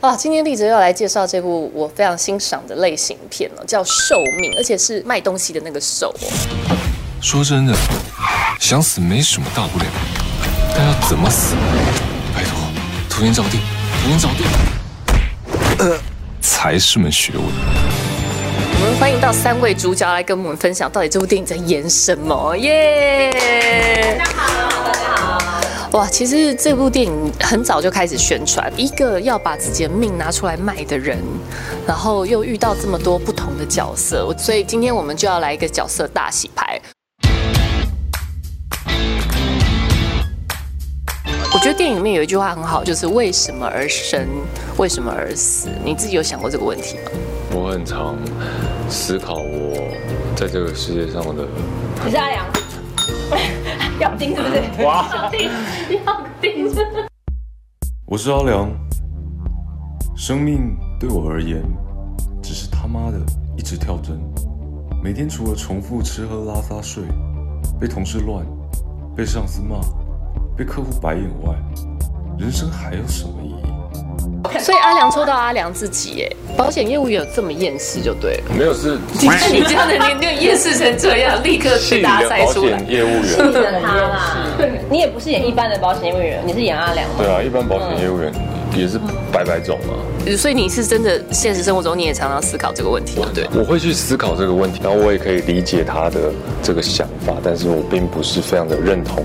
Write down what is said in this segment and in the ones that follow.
啊，今天丽哲要来介绍这部我非常欣赏的类型片哦，叫《寿命》，而且是卖东西的那个寿哦。说真的，想死没什么大不了，但要怎么死？拜托，图形照定，图形照定，呃，才是门学问。我们欢迎到三位主角来跟我们分享，到底这部电影在演什么？耶！大家好。哇，其实这部电影很早就开始宣传，一个要把自己的命拿出来卖的人，然后又遇到这么多不同的角色，所以今天我们就要来一个角色大洗牌。我觉得电影里面有一句话很好，就是为什么而生，为什么而死？你自己有想过这个问题吗？我很常思考我在这个世界上的。你是阿良，要定是不是？哇，要定，要定。我是阿良，生命对我而言，只是他妈的一直跳针，每天除了重复吃喝拉撒睡，被同事乱，被上司骂。被客户白眼外，人生还有什么意义？所以阿良抽到阿良自己，耶，保险业务员有这么厌世就对了。没有是，你这样的年龄厌世成这样，立刻去打赛出来。业务员，是他啦。你也不是演一般的保险业务员，你是演阿良？对啊，一般保险业务员。也是白白种嘛，所以你是真的现实生活中你也常常思考这个问题，对？我会去思考这个问题，然后我也可以理解他的这个想法，但是我并不是非常的认同，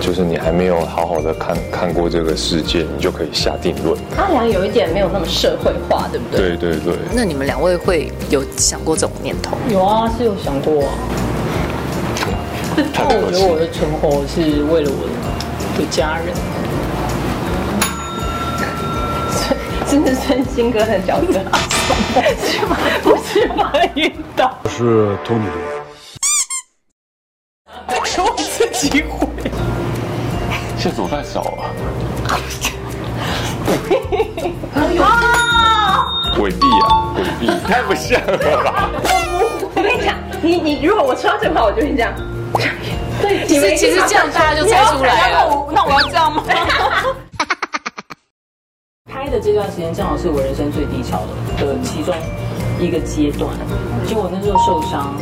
就是你还没有好好的看看过这个世界，你就可以下定论。阿良有一点没有那么社会化，对不对？对对对。那你们两位会有想过这种念头？有啊，是有想过啊。但我觉得我的存活是为了我的家人。真是孙兴哥的角色，是吗？不是马云导，我是托尼。说自己毁，线索太少了。啊！鬼币啊，鬼币，太不像了吧？我跟你讲，你你如果我抽到这话，我就会这样。对，其实其实这样大家就猜出来了。那我要这样吗？段时间正好是我人生最低潮的的其中一个阶段，就我那时候受伤，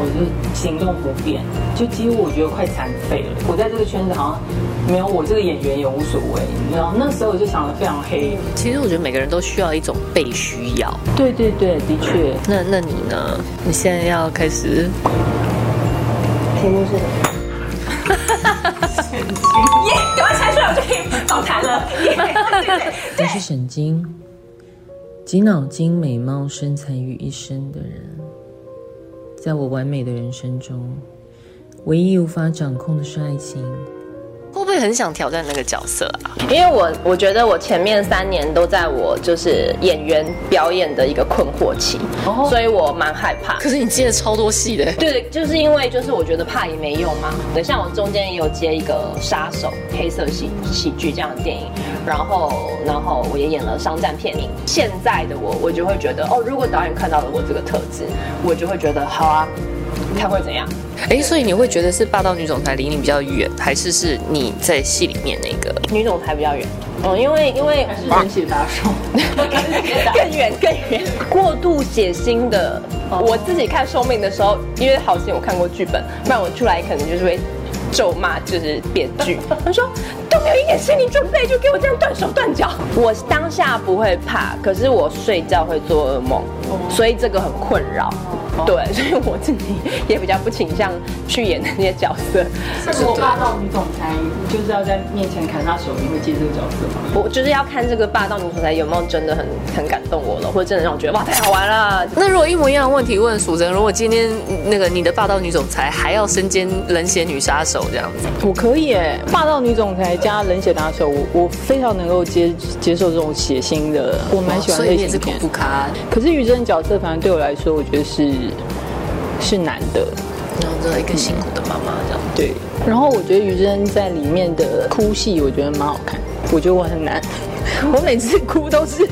我就行动不便，就几乎我觉得快残废了。我在这个圈子好像没有我这个演员也无所谓，你知道？那时候我就想的非常黑。其实我觉得每个人都需要一种被需要。对对对，的确。那那你呢？你现在要开始？题目是？耶！赶快猜出来，我就可以访谈了。你是神经，集脑筋、美貌、身材于一身的人，在我完美的人生中，唯一无法掌控的是爱情。会很想挑战那个角色啊？因为我我觉得我前面三年都在我就是演员表演的一个困惑期，所以我蛮害怕。可是你接了超多戏的，对，就是因为就是我觉得怕也没用嘛。等像我中间也有接一个杀手黑色喜喜剧这样的电影，然后然后我也演了商战片名。现在的我，我就会觉得哦，如果导演看到了我这个特质，我就会觉得好啊。他会怎样？哎，所以你会觉得是霸道女总裁离你比较远，还是是你在戏里面那个女总裁比较远？嗯，因为因为还是人血打手，更远更远，过度血腥的。我自己看《寿命》的时候，因为好心我看过剧本，不然我出来可能就是会咒骂，就是编剧。他说都没有一点心理准备，就给我这样断手断脚。我当下不会怕，可是我睡觉会做噩梦，所以这个很困扰。对，所以我自己也比较不倾向去演那些角色。如果霸道女总裁你就是要在面前砍他手，你会接这个角色吗？我就是要看这个霸道女总裁有没有真的很很感动我了，或者真的让我觉得哇太好玩了。那如果一模一样的问题问蜀珍，如果今天那个你的霸道女总裁还要身兼冷血女杀手这样子，我可以哎，霸道女总裁加冷血打手，我我非常能够接接受这种血腥的，我蛮喜欢类型片。可是于真角色，反正对我来说，我觉得是。是难的，然后做一个辛苦的妈妈这样。对，然后我觉得于真在里面的哭戏，我觉得蛮好看。我觉得我很难，我每次哭都是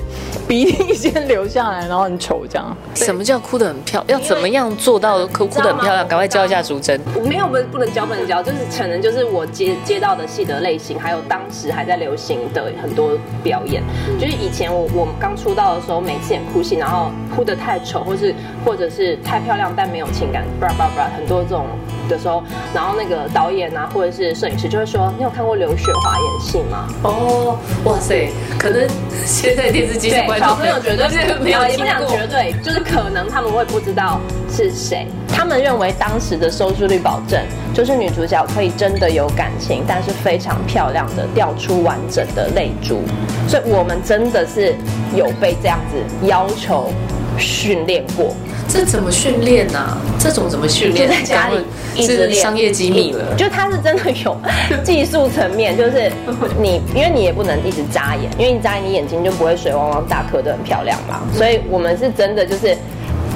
鼻涕先流下来，然后很丑这样。什么叫哭得很漂亮？要怎么样做到哭哭得很漂亮？赶快教一下淑珍。我没有不不能教不能教，就是可能就是我接接到的戏的类型，还有当时还在流行的很多表演。就是以前我我刚出道的时候，每次演哭戏，然后哭得太丑，或是或者是太漂亮但没有情感，不不不，很多这种的时候，然后那个导演啊或者是摄影师就会说：“你有看过刘雪华演戏吗？”哦，哇塞，可能现在电视机对，观众小朋友绝对是没有不讲过。绝对，就是可能他们会不知道是谁。他们认为当时的收视率保证就是女主角可以真的有感情，但是非常漂亮的掉出完整的泪珠，所以我们真的是有被这样子要求训练过。这怎么训练呢？这种怎么训就练？在家里一直练，是商业机密了。就它是真的有 技术层面，就是 你，因为你也不能一直眨眼，因为你眨眼你眼睛就不会水汪汪大颗的很漂亮嘛。所以我们是真的就是，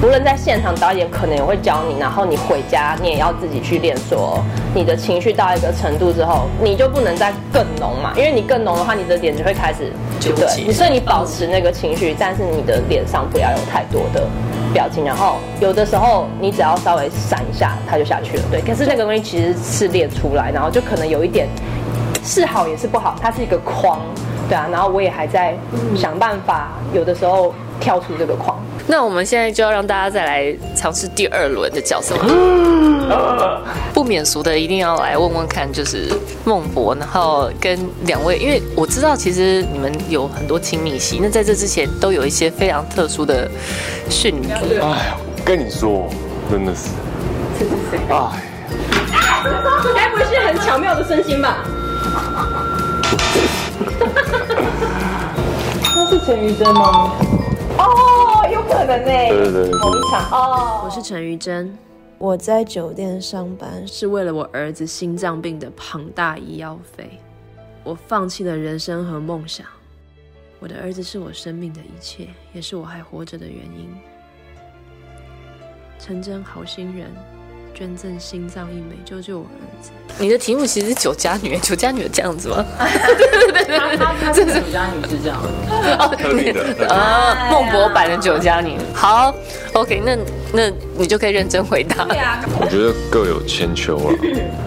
无论在现场导演可能也会教你，然后你回家你也要自己去练，说你的情绪到一个程度之后，你就不能再更浓嘛，因为你更浓的话，你的脸就会开始纠结对，所以你保持那个情绪，但是你的脸上不要有太多的表情，然后有的时候你只要稍微闪一下，它就下去了。对，可是那个东西其实是列出来，然后就可能有一点是好也是不好，它是一个框，对啊。然后我也还在想办法，有的时候跳出这个框。那我们现在就要让大家再来尝试第二轮的角色，不免俗的一定要来问问看，就是孟博，然后跟两位，因为我知道其实你们有很多亲密戏，那在这之前都有一些非常特殊的训练。哎呀，跟你说，真的是，哎，该不是很巧妙的身心吧？那是陈玉珍吗？哦，有可能呢。对对对对某一场哦。我是陈玉珍，我在酒店上班，是为了我儿子心脏病的庞大医药费，我放弃了人生和梦想。我的儿子是我生命的一切，也是我还活着的原因。陈真好心人，捐赠心脏一枚，救救我儿子。你的题目其实是酒家女，酒家女有这样子吗？他他是酒家女是这样的，特定的，啊，孟博版的酒家女。好，OK，那那你就可以认真回答。我觉得各有千秋啊。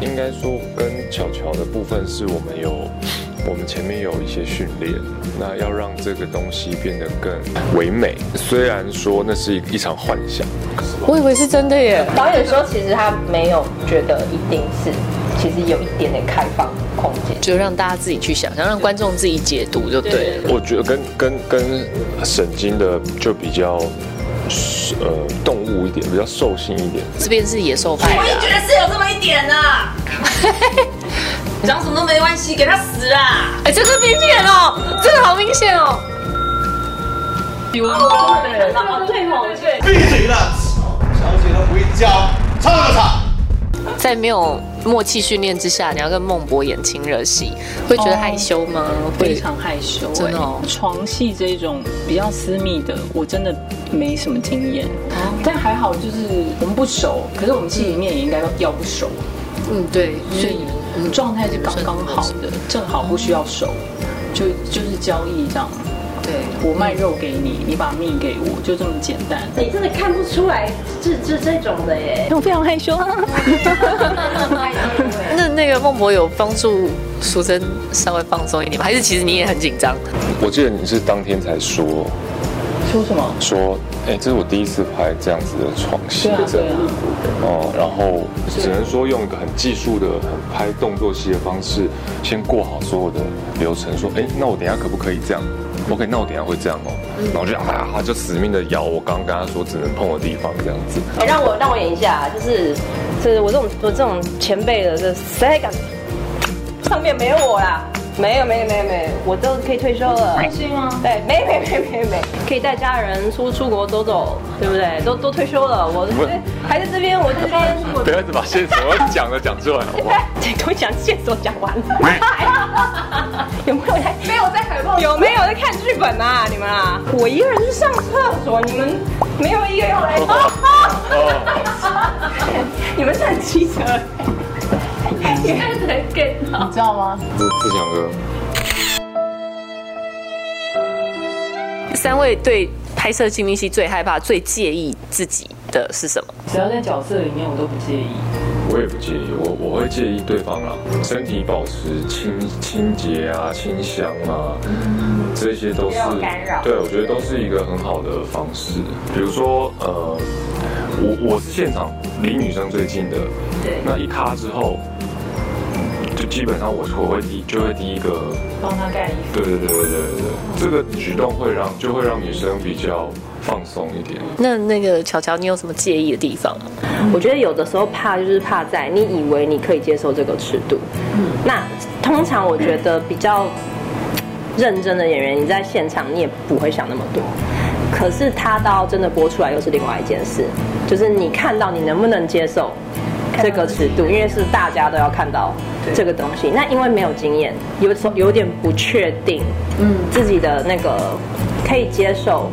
应该说，跟巧巧的部分是我们有，我们前面有一些训练，那要让这个东西变得更唯美。虽然说那是一一场幻想，我以为是真的耶。导演说，其实他没有觉得一定是，其实有一点点开放空间。就让大家自己去想象，让观众自己解读就对了。我觉得跟跟跟沈金的就比较。呃，动物一点，比较兽性一点。这边是野兽派的、啊，觉得是有这么一点呢、讲什么都没关系，给他死啊！哎、这个明显哦，这个好明显哦。哦，对哦，对。闭嘴了！小姐都回家，唱就唱。在没有默契训练之下，你要跟孟博演亲热戏，会觉得害羞吗？会非常害羞、真的床戏这种比较私密的，我真的没什么经验。但还好，就是我们不熟，可是我们戏里面也应该要不熟，嗯，对，所以状态是刚刚好的，正好不需要熟，就就是交易这样。对，我卖肉给你，你把命给我，就这么简单。你真的看不出来是是这种的耶。我非常害羞啊。那那个孟博有帮助淑珍稍微放松一点吗？还是其实你也很紧张？我记得你是当天才说说什么？说，哎、这是我第一次拍这样子的床戏对啊，这样。哦，然后只能说用一个很技术的、很拍动作戏的方式，先过好所有的流程。说，哎，那我等一下可不可以这样？OK，那我等一下会这样哦。然后我就啊，就死命的咬我刚刚跟他说只能碰的地方，这样子。哎，让我让我演一下，就是就是我这种我这种前辈的，这谁还敢？上面没有我啦，没有没有没有没有，我都可以退休了。开心吗？对，没没没没没，可以带家人出出国走走，对不对？都都退休了，我不还在这边，我在这边，我不要一直把线索讲的讲出来，好不好？这都讲线索讲完了，有没有在？没有在海报，有没有在看剧本啊？你们啊，我一个人去上厕所，你们没有一个要来。你们是很机车。你看才 get 到你知道吗？自自强哥，三位对拍摄亲密戏最害怕、最介意自己的是什么？只要在角色里面，我都不介意。我也不介意，我我会介意对方啊，身体保持清清洁啊、清香啊，这些都是对，我觉得都是一个很好的方式。比如说，呃，我我是现场离女生最近的，对，那一咔之后，就基本上我我会第就会第一个帮他盖衣服。对对对对对对对，这个举动会让就会让女生比较放松一点。那那个巧巧，你有什么介意的地方？我觉得有的时候怕就是怕在你以为你可以接受这个尺度，嗯，那通常我觉得比较认真的演员，你在现场你也不会想那么多，可是他到真的播出来又是另外一件事，就是你看到你能不能接受这个尺度，因为是大家都要看到这个东西，那因为没有经验，有时候有点不确定，嗯，自己的那个可以接受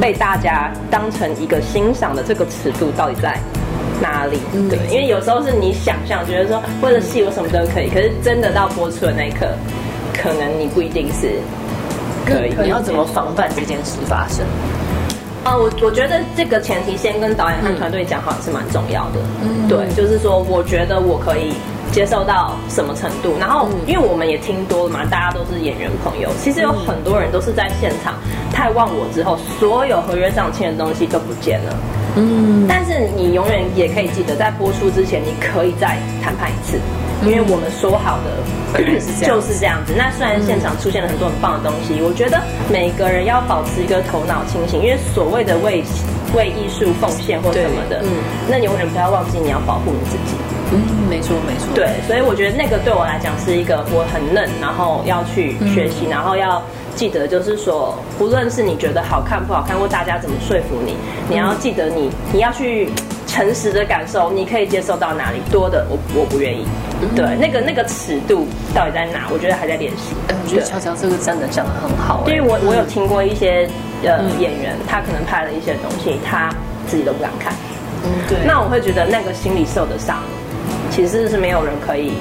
被大家当成一个欣赏的这个尺度到底在。哪里？对，因为有时候是你想象，觉得说为了戏我什么都可以，可是真的到播出的那一刻，可能你不一定是可以。你要怎么防范这件事发生？啊，我我觉得这个前提先跟导演和团队讲好是蛮重要的。嗯对，就是说我觉得我可以接受到什么程度，然后因为我们也听多了嘛，大家都是演员朋友，其实有很多人都是在现场太忘我之后，所有合约上签的东西都不见了。嗯，但是你永远也可以记得，在播出之前，你可以再谈判一次，因为我们说好的就是这样子。那虽然现场出现了很多很棒的东西，我觉得每个人要保持一个头脑清醒，因为所谓的为为艺术奉献或什么的，嗯，那永远不要忘记你要保护你自己。嗯，没错没错。对，所以我觉得那个对我来讲是一个我很嫩，然后要去学习，然后要。记得就是说，不论是你觉得好看不好看，或大家怎么说服你，你要记得你你要去诚实的感受，你可以接受到哪里多的，我我不愿意。对，那个那个尺度到底在哪？我觉得还在练习。我觉得乔乔这个真的讲的很好，因为我我有听过一些呃演员，他可能拍了一些东西，他自己都不敢看。嗯，对。那我会觉得那个心理受的伤，其实是没有人可以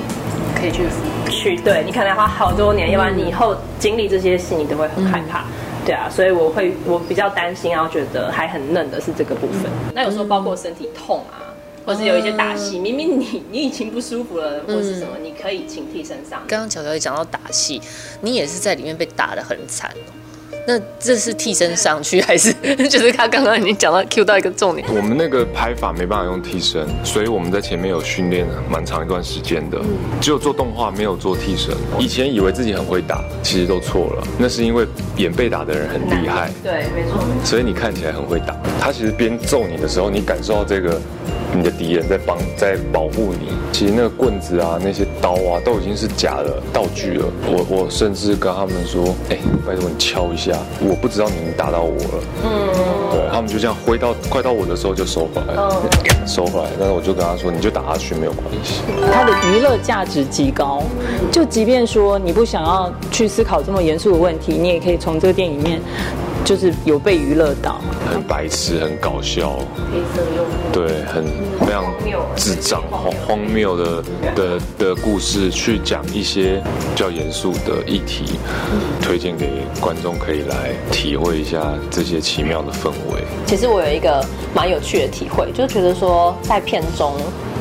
可以去。去对你可能要花好多年，要不然你以后经历这些事，你都会很害怕，对啊，所以我会我比较担心，然后觉得还很嫩的是这个部分。那有时候包括身体痛啊，或是有一些打戏，明明你 你已经不舒服了，或是什么，你可以请替身上。刚刚巧巧也讲到打戏，你也是在里面被打的很惨。那这是替身上去，还是 就是他刚刚已经讲到 Q 到一个重点？我们那个拍法没办法用替身，所以我们在前面有训练蛮长一段时间的。只有做动画，没有做替身。以前以为自己很会打，其实都错了。那是因为演被打的人很厉害，对，没错。所以你看起来很会打，他其实边揍你的时候，你感受到这个。你的敌人在帮在保护你，其实那个棍子啊、那些刀啊，都已经是假的道具了。我我甚至跟他们说：“哎，拜托你敲一下，我不知道你打到我了。”嗯，对他们就这样挥到快到我的时候就收回来，收回来。但是我就跟他说：“你就打下去没有关系。”它的娱乐价值极高，就即便说你不想要去思考这么严肃的问题，你也可以从这个电影里面。就是有被娱乐到，很白痴，很搞笑，黑色幽默，对，很非常智障、荒荒谬的的的故事，去讲一些比较严肃的议题，推荐给观众可以来体会一下这些奇妙的氛围。其实我有一个蛮有趣的体会，就是觉得说在片中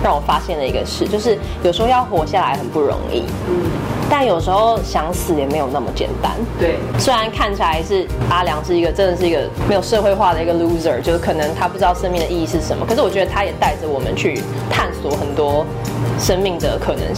让我发现了一个事，就是有时候要活下来很不容易。嗯。但有时候想死也没有那么简单。对，虽然看起来是阿良是一个真的是一个没有社会化的一个 loser，就是可能他不知道生命的意义是什么。可是我觉得他也带着我们去探索很多生命的可能性。